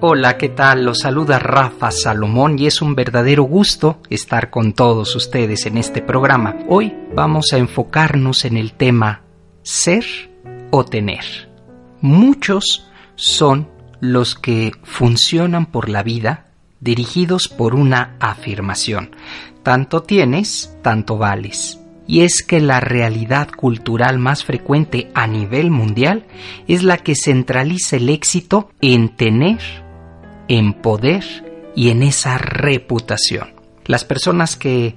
Hola, ¿qué tal? Los saluda Rafa Salomón y es un verdadero gusto estar con todos ustedes en este programa. Hoy vamos a enfocarnos en el tema ser o tener. Muchos son los que funcionan por la vida dirigidos por una afirmación. Tanto tienes, tanto vales. Y es que la realidad cultural más frecuente a nivel mundial es la que centraliza el éxito en tener en poder y en esa reputación. Las personas que,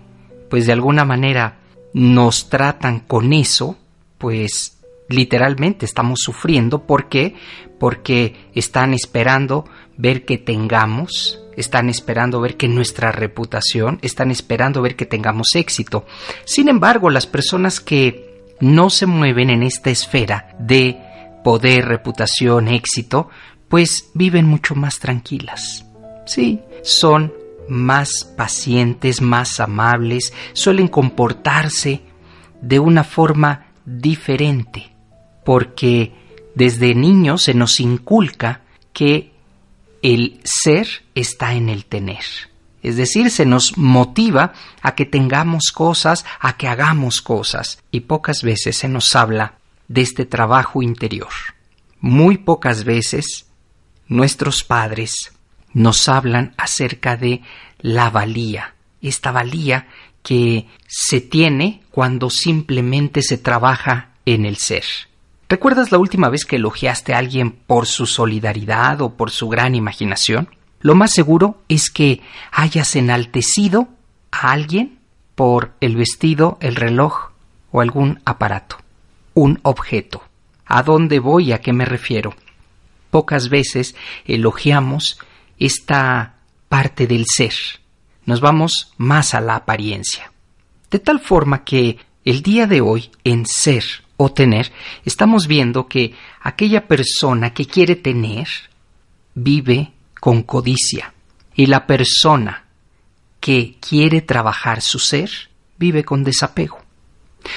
pues de alguna manera, nos tratan con eso, pues literalmente estamos sufriendo. ¿Por qué? Porque están esperando ver que tengamos, están esperando ver que nuestra reputación, están esperando ver que tengamos éxito. Sin embargo, las personas que no se mueven en esta esfera de poder, reputación, éxito, pues viven mucho más tranquilas. Sí, son más pacientes, más amables, suelen comportarse de una forma diferente, porque desde niños se nos inculca que el ser está en el tener. Es decir, se nos motiva a que tengamos cosas, a que hagamos cosas, y pocas veces se nos habla de este trabajo interior. Muy pocas veces nuestros padres nos hablan acerca de la valía, esta valía que se tiene cuando simplemente se trabaja en el ser. ¿Recuerdas la última vez que elogiaste a alguien por su solidaridad o por su gran imaginación? Lo más seguro es que hayas enaltecido a alguien por el vestido, el reloj o algún aparato, un objeto. ¿A dónde voy? ¿A qué me refiero? Pocas veces elogiamos esta parte del ser. Nos vamos más a la apariencia. De tal forma que el día de hoy, en ser o tener, estamos viendo que aquella persona que quiere tener vive con codicia y la persona que quiere trabajar su ser vive con desapego.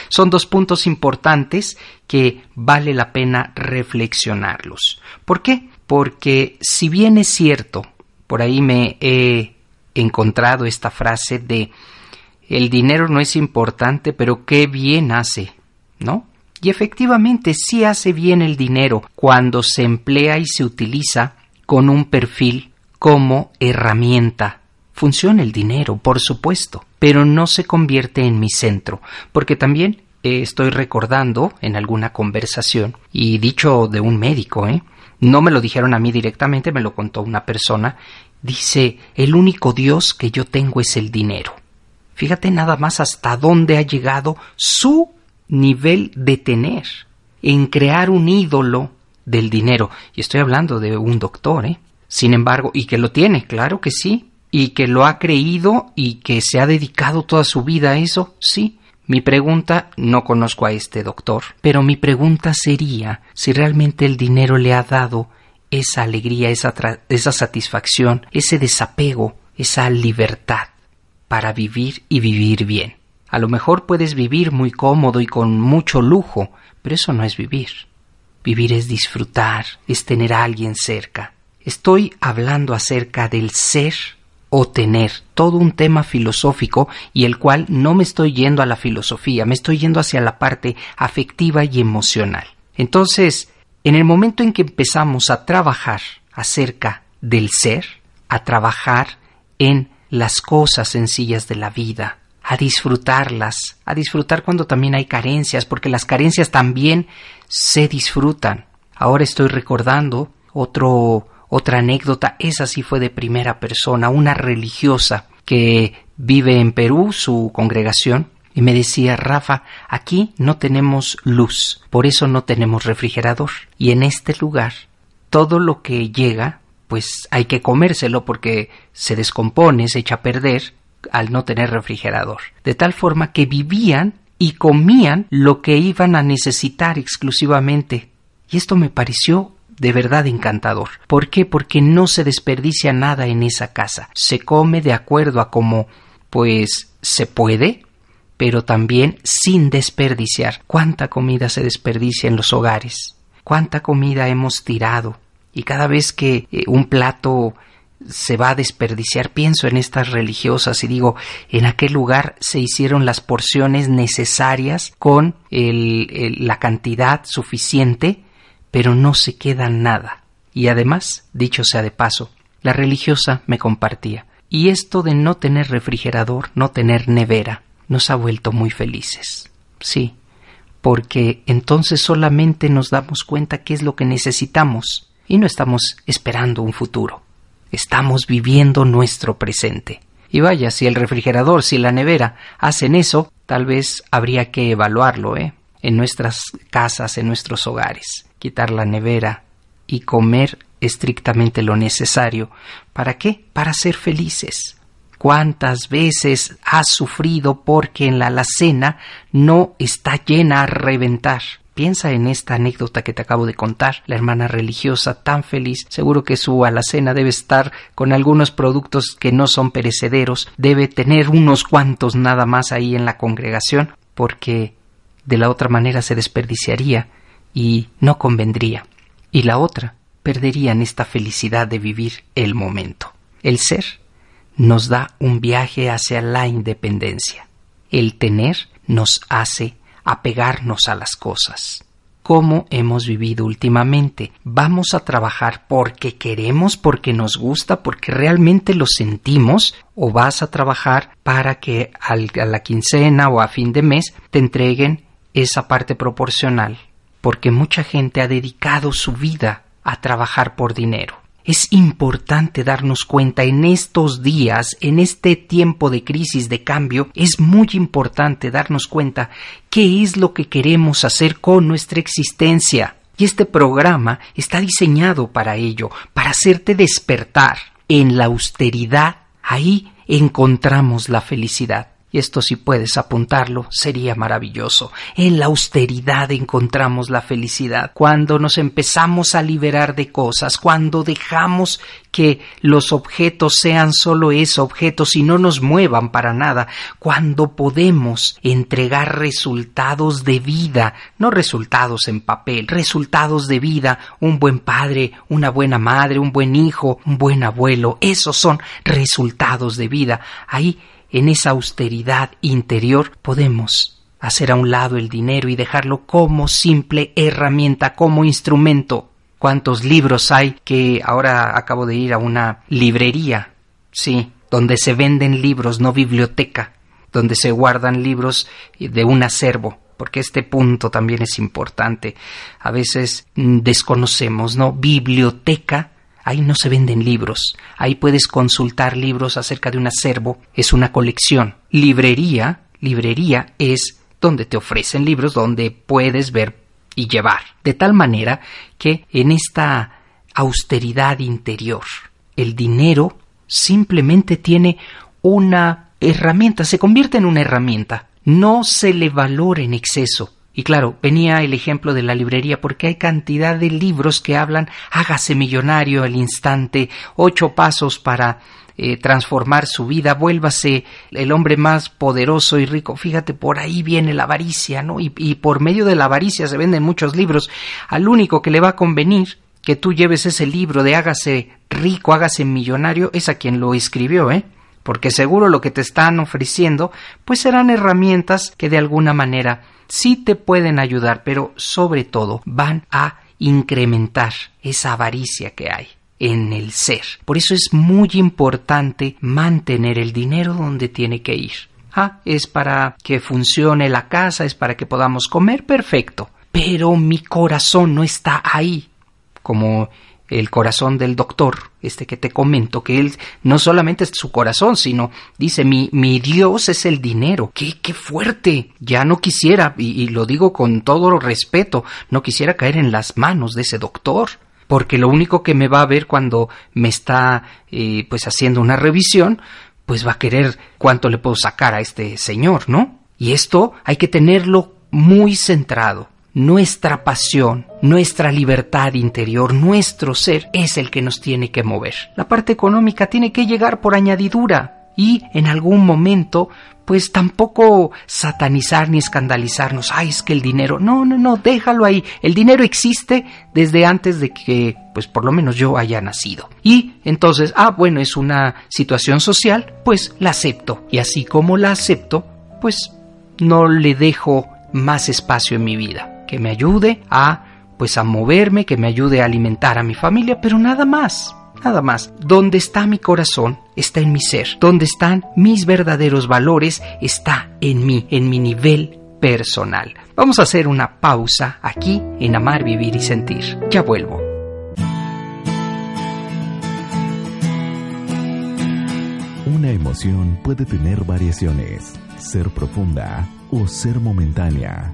Son dos puntos importantes que vale la pena reflexionarlos. ¿Por qué? Porque si bien es cierto, por ahí me he encontrado esta frase de el dinero no es importante, pero qué bien hace, ¿no? Y efectivamente sí hace bien el dinero cuando se emplea y se utiliza con un perfil como herramienta Funciona el dinero, por supuesto, pero no se convierte en mi centro, porque también eh, estoy recordando en alguna conversación, y dicho de un médico, ¿eh? No me lo dijeron a mí directamente, me lo contó una persona, dice, el único Dios que yo tengo es el dinero. Fíjate nada más hasta dónde ha llegado su nivel de tener, en crear un ídolo del dinero. Y estoy hablando de un doctor, ¿eh? Sin embargo, y que lo tiene, claro que sí, y que lo ha creído y que se ha dedicado toda su vida a eso, sí. Mi pregunta, no conozco a este doctor, pero mi pregunta sería si realmente el dinero le ha dado esa alegría, esa, esa satisfacción, ese desapego, esa libertad para vivir y vivir bien. A lo mejor puedes vivir muy cómodo y con mucho lujo, pero eso no es vivir. Vivir es disfrutar, es tener a alguien cerca. Estoy hablando acerca del ser o tener, todo un tema filosófico y el cual no me estoy yendo a la filosofía, me estoy yendo hacia la parte afectiva y emocional. Entonces, en el momento en que empezamos a trabajar acerca del ser, a trabajar en las cosas sencillas de la vida, a disfrutarlas, a disfrutar cuando también hay carencias, porque las carencias también se disfrutan. Ahora estoy recordando otro otra anécdota, esa sí fue de primera persona, una religiosa que vive en Perú, su congregación, y me decía, Rafa, aquí no tenemos luz, por eso no tenemos refrigerador. Y en este lugar, todo lo que llega, pues hay que comérselo porque se descompone, se echa a perder, al no tener refrigerador. De tal forma que vivían y comían lo que iban a necesitar exclusivamente. Y esto me pareció de verdad encantador. ¿Por qué? Porque no se desperdicia nada en esa casa. Se come de acuerdo a como pues se puede, pero también sin desperdiciar. ¿Cuánta comida se desperdicia en los hogares? ¿Cuánta comida hemos tirado? Y cada vez que eh, un plato se va a desperdiciar, pienso en estas religiosas y digo, en aquel lugar se hicieron las porciones necesarias con la cantidad suficiente, pero no se queda nada. Y además, dicho sea de paso, la religiosa me compartía. Y esto de no tener refrigerador, no tener nevera, nos ha vuelto muy felices. Sí, porque entonces solamente nos damos cuenta qué es lo que necesitamos y no estamos esperando un futuro. Estamos viviendo nuestro presente. Y vaya, si el refrigerador, si la nevera hacen eso, tal vez habría que evaluarlo, ¿eh? En nuestras casas, en nuestros hogares. Quitar la nevera y comer estrictamente lo necesario. ¿Para qué? Para ser felices. ¿Cuántas veces has sufrido porque en la alacena no está llena a reventar? Piensa en esta anécdota que te acabo de contar. La hermana religiosa tan feliz, seguro que su alacena debe estar con algunos productos que no son perecederos, debe tener unos cuantos nada más ahí en la congregación, porque de la otra manera se desperdiciaría y no convendría. Y la otra, perderían esta felicidad de vivir el momento. El ser nos da un viaje hacia la independencia. El tener nos hace apegarnos a las cosas. ¿Cómo hemos vivido últimamente? ¿Vamos a trabajar porque queremos, porque nos gusta, porque realmente lo sentimos? ¿O vas a trabajar para que a la quincena o a fin de mes te entreguen esa parte proporcional? Porque mucha gente ha dedicado su vida a trabajar por dinero. Es importante darnos cuenta en estos días, en este tiempo de crisis, de cambio, es muy importante darnos cuenta qué es lo que queremos hacer con nuestra existencia. Y este programa está diseñado para ello, para hacerte despertar. En la austeridad, ahí encontramos la felicidad y esto si puedes apuntarlo sería maravilloso. En la austeridad encontramos la felicidad. Cuando nos empezamos a liberar de cosas, cuando dejamos que los objetos sean solo eso, objetos y no nos muevan para nada, cuando podemos entregar resultados de vida, no resultados en papel, resultados de vida, un buen padre, una buena madre, un buen hijo, un buen abuelo, esos son resultados de vida. Ahí en esa austeridad interior podemos hacer a un lado el dinero y dejarlo como simple herramienta, como instrumento. ¿Cuántos libros hay que ahora acabo de ir a una librería? Sí, donde se venden libros, no biblioteca, donde se guardan libros de un acervo porque este punto también es importante. A veces mm, desconocemos, ¿no? Biblioteca Ahí no se venden libros. Ahí puedes consultar libros acerca de un acervo. Es una colección. Librería, librería es donde te ofrecen libros, donde puedes ver y llevar. De tal manera que en esta austeridad interior, el dinero simplemente tiene una herramienta, se convierte en una herramienta. No se le valora en exceso. Y claro, venía el ejemplo de la librería porque hay cantidad de libros que hablan hágase millonario al instante, ocho pasos para eh, transformar su vida, vuélvase el hombre más poderoso y rico. Fíjate, por ahí viene la avaricia, ¿no? Y, y por medio de la avaricia se venden muchos libros. Al único que le va a convenir que tú lleves ese libro de hágase rico, hágase millonario, es a quien lo escribió, ¿eh? Porque seguro lo que te están ofreciendo, pues serán herramientas que de alguna manera sí te pueden ayudar, pero sobre todo van a incrementar esa avaricia que hay en el ser. Por eso es muy importante mantener el dinero donde tiene que ir. Ah, es para que funcione la casa, es para que podamos comer, perfecto. Pero mi corazón no está ahí, como el corazón del doctor, este que te comento, que él no solamente es su corazón, sino dice, mi, mi Dios es el dinero. ¡Qué, qué fuerte! Ya no quisiera, y, lo digo con todo respeto, no quisiera caer en las manos de ese doctor porque lo único que me va a ver cuando me está eh, pues haciendo una revisión pues va a querer cuánto le puedo sacar a este señor, ¿no? Y esto hay que tenerlo muy centrado. Nuestra pasión, nuestra libertad interior, nuestro ser es el que nos tiene que mover. La parte económica tiene que llegar por añadidura y en algún momento pues tampoco satanizar ni escandalizarnos. Ay, es que el dinero. No, no, no, déjalo ahí. El dinero existe desde antes de que, pues por lo menos yo haya nacido. Y entonces, ah, bueno, es una situación social, pues la acepto. Y así como la acepto, pues no le dejo más espacio en mi vida. Que me ayude a, pues a moverme, que me ayude a alimentar a mi familia, pero nada más nada más. Donde está mi corazón está en mi ser. Donde están mis verdaderos valores está en mí, en mi nivel personal. Vamos a hacer una pausa aquí en Amar, Vivir y Sentir. Ya vuelvo. Una emoción puede tener variaciones, ser profunda o ser momentánea.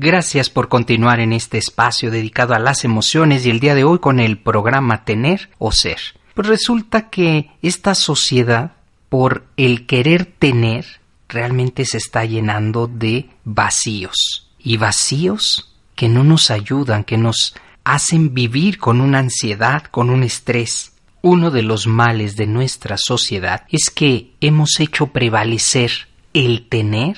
Gracias por continuar en este espacio dedicado a las emociones y el día de hoy con el programa Tener o Ser. Pues resulta que esta sociedad, por el querer tener, realmente se está llenando de vacíos. Y vacíos que no nos ayudan, que nos hacen vivir con una ansiedad, con un estrés. Uno de los males de nuestra sociedad es que hemos hecho prevalecer el tener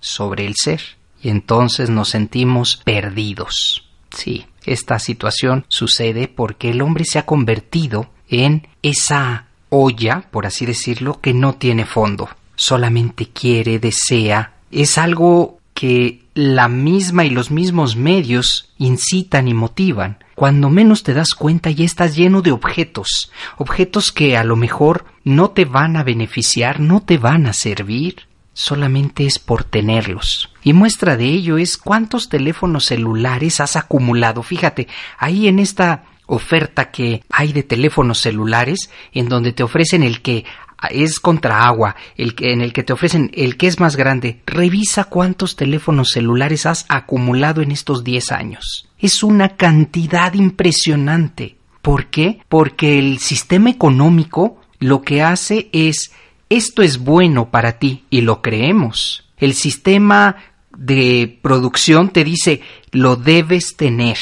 sobre el ser entonces nos sentimos perdidos. Sí, esta situación sucede porque el hombre se ha convertido en esa olla, por así decirlo, que no tiene fondo. Solamente quiere, desea. Es algo que la misma y los mismos medios incitan y motivan. Cuando menos te das cuenta ya estás lleno de objetos, objetos que a lo mejor no te van a beneficiar, no te van a servir, solamente es por tenerlos. Y muestra de ello es cuántos teléfonos celulares has acumulado. Fíjate, ahí en esta oferta que hay de teléfonos celulares en donde te ofrecen el que es contra agua, el que, en el que te ofrecen el que es más grande, revisa cuántos teléfonos celulares has acumulado en estos 10 años. Es una cantidad impresionante. ¿Por qué? Porque el sistema económico lo que hace es esto es bueno para ti y lo creemos. El sistema de producción te dice lo debes tener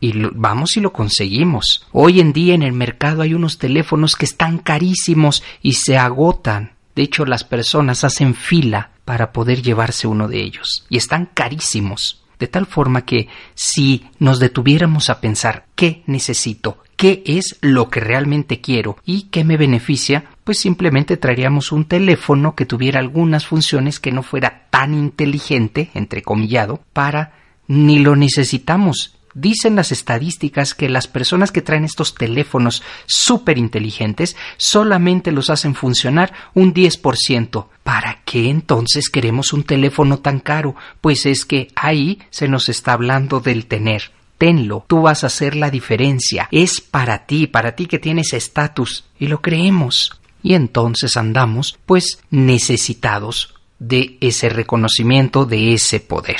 y vamos y lo conseguimos. Hoy en día en el mercado hay unos teléfonos que están carísimos y se agotan. De hecho, las personas hacen fila para poder llevarse uno de ellos y están carísimos. De tal forma que si nos detuviéramos a pensar qué necesito, qué es lo que realmente quiero y qué me beneficia, pues simplemente traeríamos un teléfono que tuviera algunas funciones que no fuera tan inteligente, entrecomillado, para ni lo necesitamos Dicen las estadísticas que las personas que traen estos teléfonos súper inteligentes solamente los hacen funcionar un 10%. ¿Para qué entonces queremos un teléfono tan caro? Pues es que ahí se nos está hablando del tener. Tenlo, tú vas a hacer la diferencia. Es para ti, para ti que tienes estatus. Y lo creemos. Y entonces andamos, pues, necesitados de ese reconocimiento, de ese poder.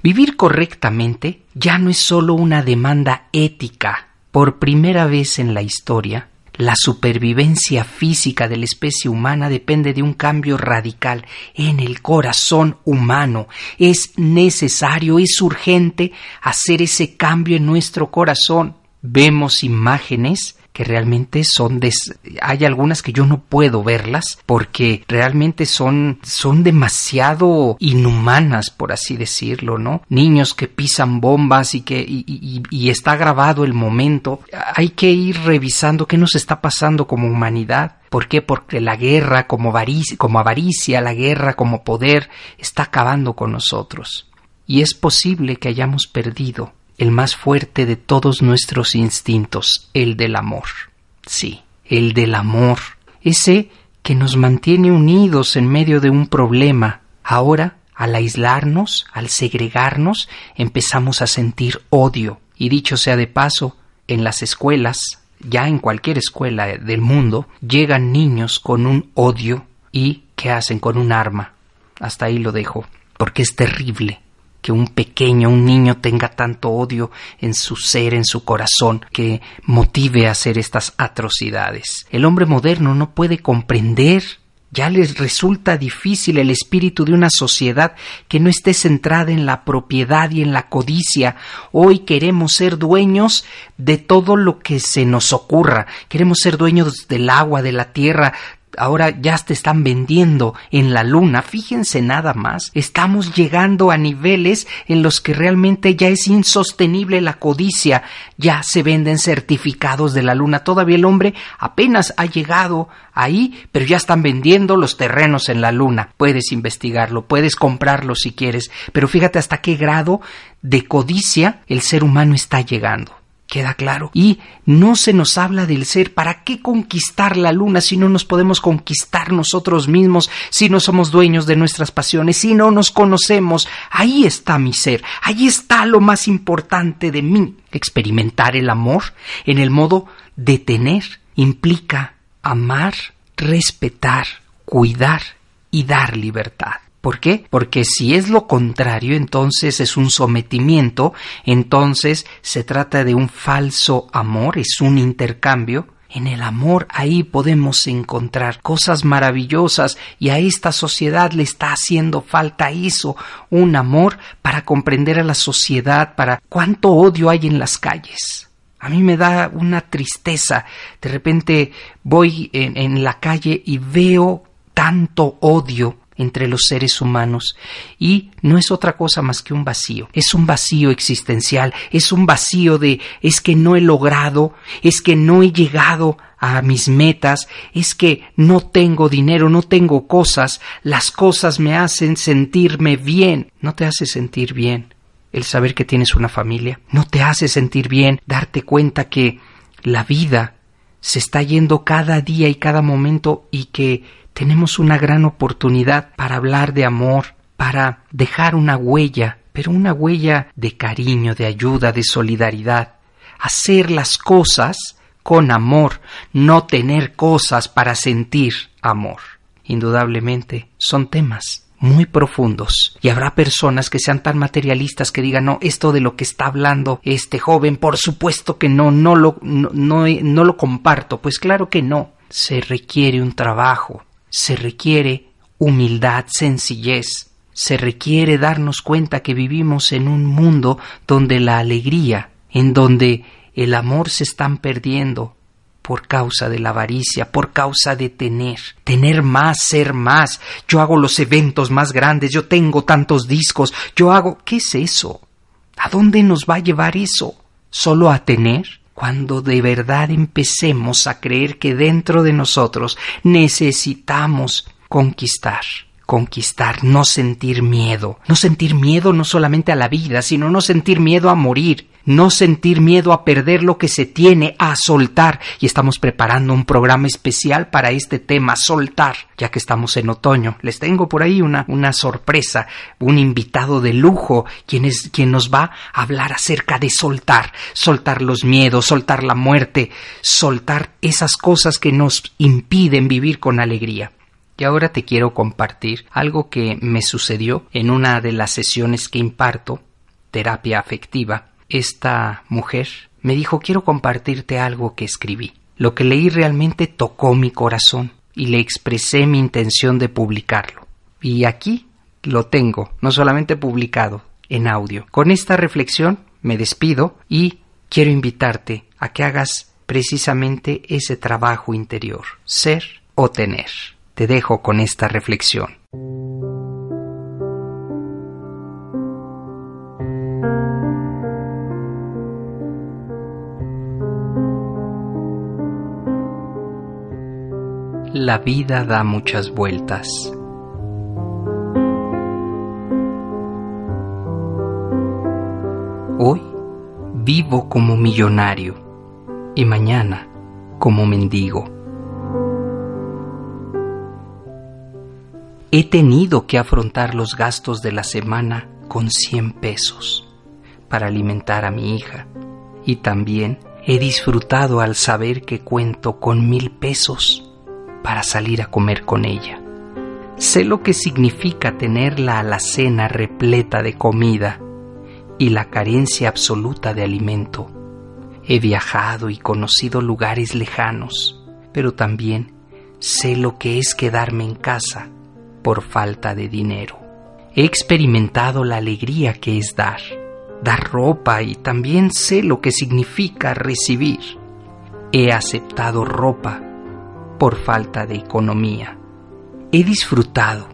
Vivir correctamente ya no es solo una demanda ética. Por primera vez en la historia, la supervivencia física de la especie humana depende de un cambio radical en el corazón humano. Es necesario, es urgente hacer ese cambio en nuestro corazón. Vemos imágenes que realmente son hay algunas que yo no puedo verlas porque realmente son son demasiado inhumanas por así decirlo no niños que pisan bombas y que y, está grabado el momento hay que ir revisando qué nos está pasando como humanidad ¿Por qué? Porque la guerra como, como avaricia, la guerra como poder está acabando con nosotros. Y es posible que hayamos perdido el más fuerte de todos nuestros instintos, el del amor. Sí, el del amor, ese que nos mantiene unidos en medio de un problema. Ahora al aislarnos, al segregarnos, empezamos a sentir odio. Y dicho sea de paso, en las escuelas, ya en cualquier escuela del mundo, llegan niños con un odio y ¿qué hacen con un arma? Hasta ahí lo dejo, porque es terrible que un pequeño, un niño tenga tanto odio en su ser, en su corazón, que motive a hacer estas atrocidades. El hombre moderno no puede comprender ya les resulta difícil el espíritu de una sociedad que no esté centrada en la propiedad y en la codicia. Hoy queremos ser dueños de todo lo que se nos ocurra. Queremos ser dueños del agua, de la tierra, ahora ya te están vendiendo en la luna. Fíjense nada más, estamos llegando a niveles en los que realmente ya es insostenible la codicia. Ya se venden certificados de la luna. Todavía el hombre apenas ha llegado ahí, pero ya están vendiendo los terrenos en la luna. Puedes investigarlo, puedes comprarlo si quieres, pero fíjate hasta qué grado de codicia el ser humano está llegando. Queda claro. Y no se nos habla del ser. ¿Para qué conquistar la luna si no nos podemos conquistar nosotros mismos, si no somos dueños de nuestras pasiones, si no nos conocemos? Ahí está mi ser. Ahí está lo más importante de mí. Experimentar el amor en el modo de tener implica amar, respetar, cuidar y dar libertad. ¿Por qué? Porque si es lo contrario, entonces es un sometimiento, entonces se trata de un falso amor, es un intercambio. En el amor ahí podemos encontrar cosas maravillosas y a esta sociedad le está haciendo falta eso, un amor para comprender a la sociedad, para cuánto odio hay en las calles. A mí me da una tristeza. De repente voy en, en la calle y veo tanto odio entre los seres humanos y no es otra cosa más que un vacío. Es un vacío existencial, es un vacío de es que no he logrado, es que no he llegado a mis metas, es que no tengo dinero, no tengo cosas, las cosas me hacen sentirme bien. No te hace sentir bien el saber que tienes una familia, no te hace sentir bien darte cuenta que la vida se está yendo cada día y cada momento y que tenemos una gran oportunidad para hablar de amor, para dejar una huella, pero una huella de cariño, de ayuda, de solidaridad. Hacer las cosas con amor, no tener cosas para sentir amor. Indudablemente son temas muy profundos y habrá personas que sean tan materialistas que digan no esto de lo que está hablando este joven por supuesto que no no lo no, no, lo comparto pues claro que no se requiere un trabajo se requiere humildad, sencillez, se requiere darnos cuenta que vivimos en un mundo donde la alegría, en donde el amor se están perdiendo por causa de la avaricia, por causa de tener, tener más, ser más. Yo hago los eventos más grandes, yo tengo tantos discos, yo hago... ¿Qué es eso? ¿A dónde nos va a llevar eso? ¿Solo a tener? Cuando de verdad empecemos a creer que dentro de nosotros necesitamos conquistar conquistar, no sentir miedo, no sentir miedo no solamente a la vida, sino no sentir miedo a morir, no sentir miedo a perder lo que se tiene, a soltar. Y estamos preparando un programa especial para este tema, soltar, ya que estamos en otoño. Les tengo por ahí una, una sorpresa, un invitado de lujo, quien, es, quien nos va a hablar acerca de soltar, soltar los miedos, soltar la muerte, soltar esas cosas que nos impiden vivir con alegría. Y ahora te quiero compartir algo que me sucedió en una de las sesiones que imparto, terapia afectiva. Esta mujer me dijo quiero compartirte algo que escribí. Lo que leí realmente tocó mi corazón y le expresé mi intención de publicarlo. Y aquí lo tengo, no solamente publicado, en audio. Con esta reflexión me despido y quiero invitarte a que hagas precisamente ese trabajo interior, ser o tener te dejo con esta reflexión. La vida da muchas vueltas. Hoy vivo como millonario y mañana como mendigo. he tenido que afrontar los gastos de la semana con 100 pesos para alimentar a mi hija y también he disfrutado al saber que cuento con mil pesos para salir a comer con ella. Sé lo que significa tener la alacena repleta de comida y la carencia absoluta de alimento. He viajado y conocido lugares lejanos, pero también sé lo que es quedarme en casa por falta de dinero. He experimentado la alegría que es dar, dar ropa y también sé lo que significa recibir. He aceptado ropa por falta de economía. He disfrutado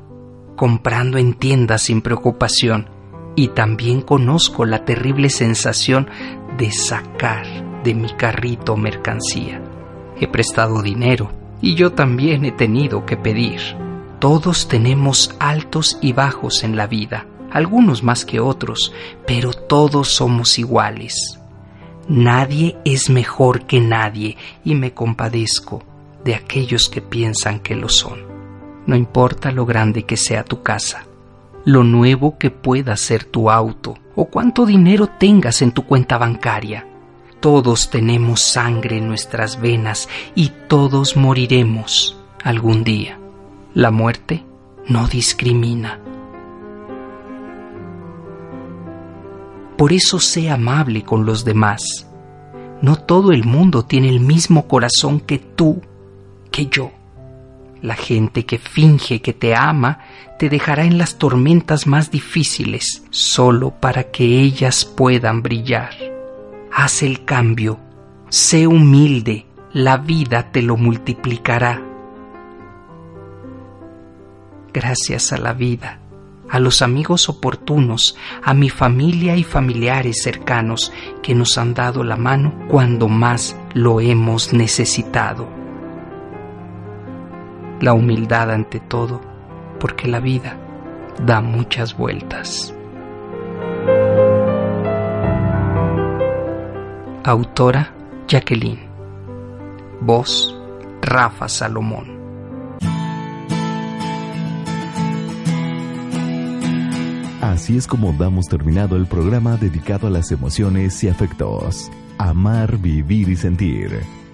comprando en tiendas sin preocupación y también conozco la terrible sensación de sacar de mi carrito mercancía. He prestado dinero y yo también he tenido que pedir. Todos tenemos altos y bajos en la vida, algunos más que otros, pero todos somos iguales. Nadie es mejor que nadie y me compadezco de aquellos que piensan que lo son. No importa lo grande que sea tu casa, lo nuevo que pueda ser tu auto o cuánto dinero tengas en tu cuenta bancaria. Todos tenemos sangre en nuestras venas y todos moriremos algún día. La muerte no discrimina. Por eso sé amable con los demás. No todo el mundo tiene el mismo corazón que tú, que yo. La gente que finge que te ama te dejará en las tormentas más difíciles solo para que ellas puedan brillar. Haz el cambio, sé humilde, la vida te lo multiplicará. Gracias a la vida, a los amigos oportunos, a mi familia y familiares cercanos que nos han dado la mano cuando más lo hemos necesitado la humildad ante todo, porque la vida da muchas vueltas. Autora Jacqueline. Voz Rafa Salomón. Así es como damos terminado el programa dedicado a las emociones y afectos. Amar, vivir y sentir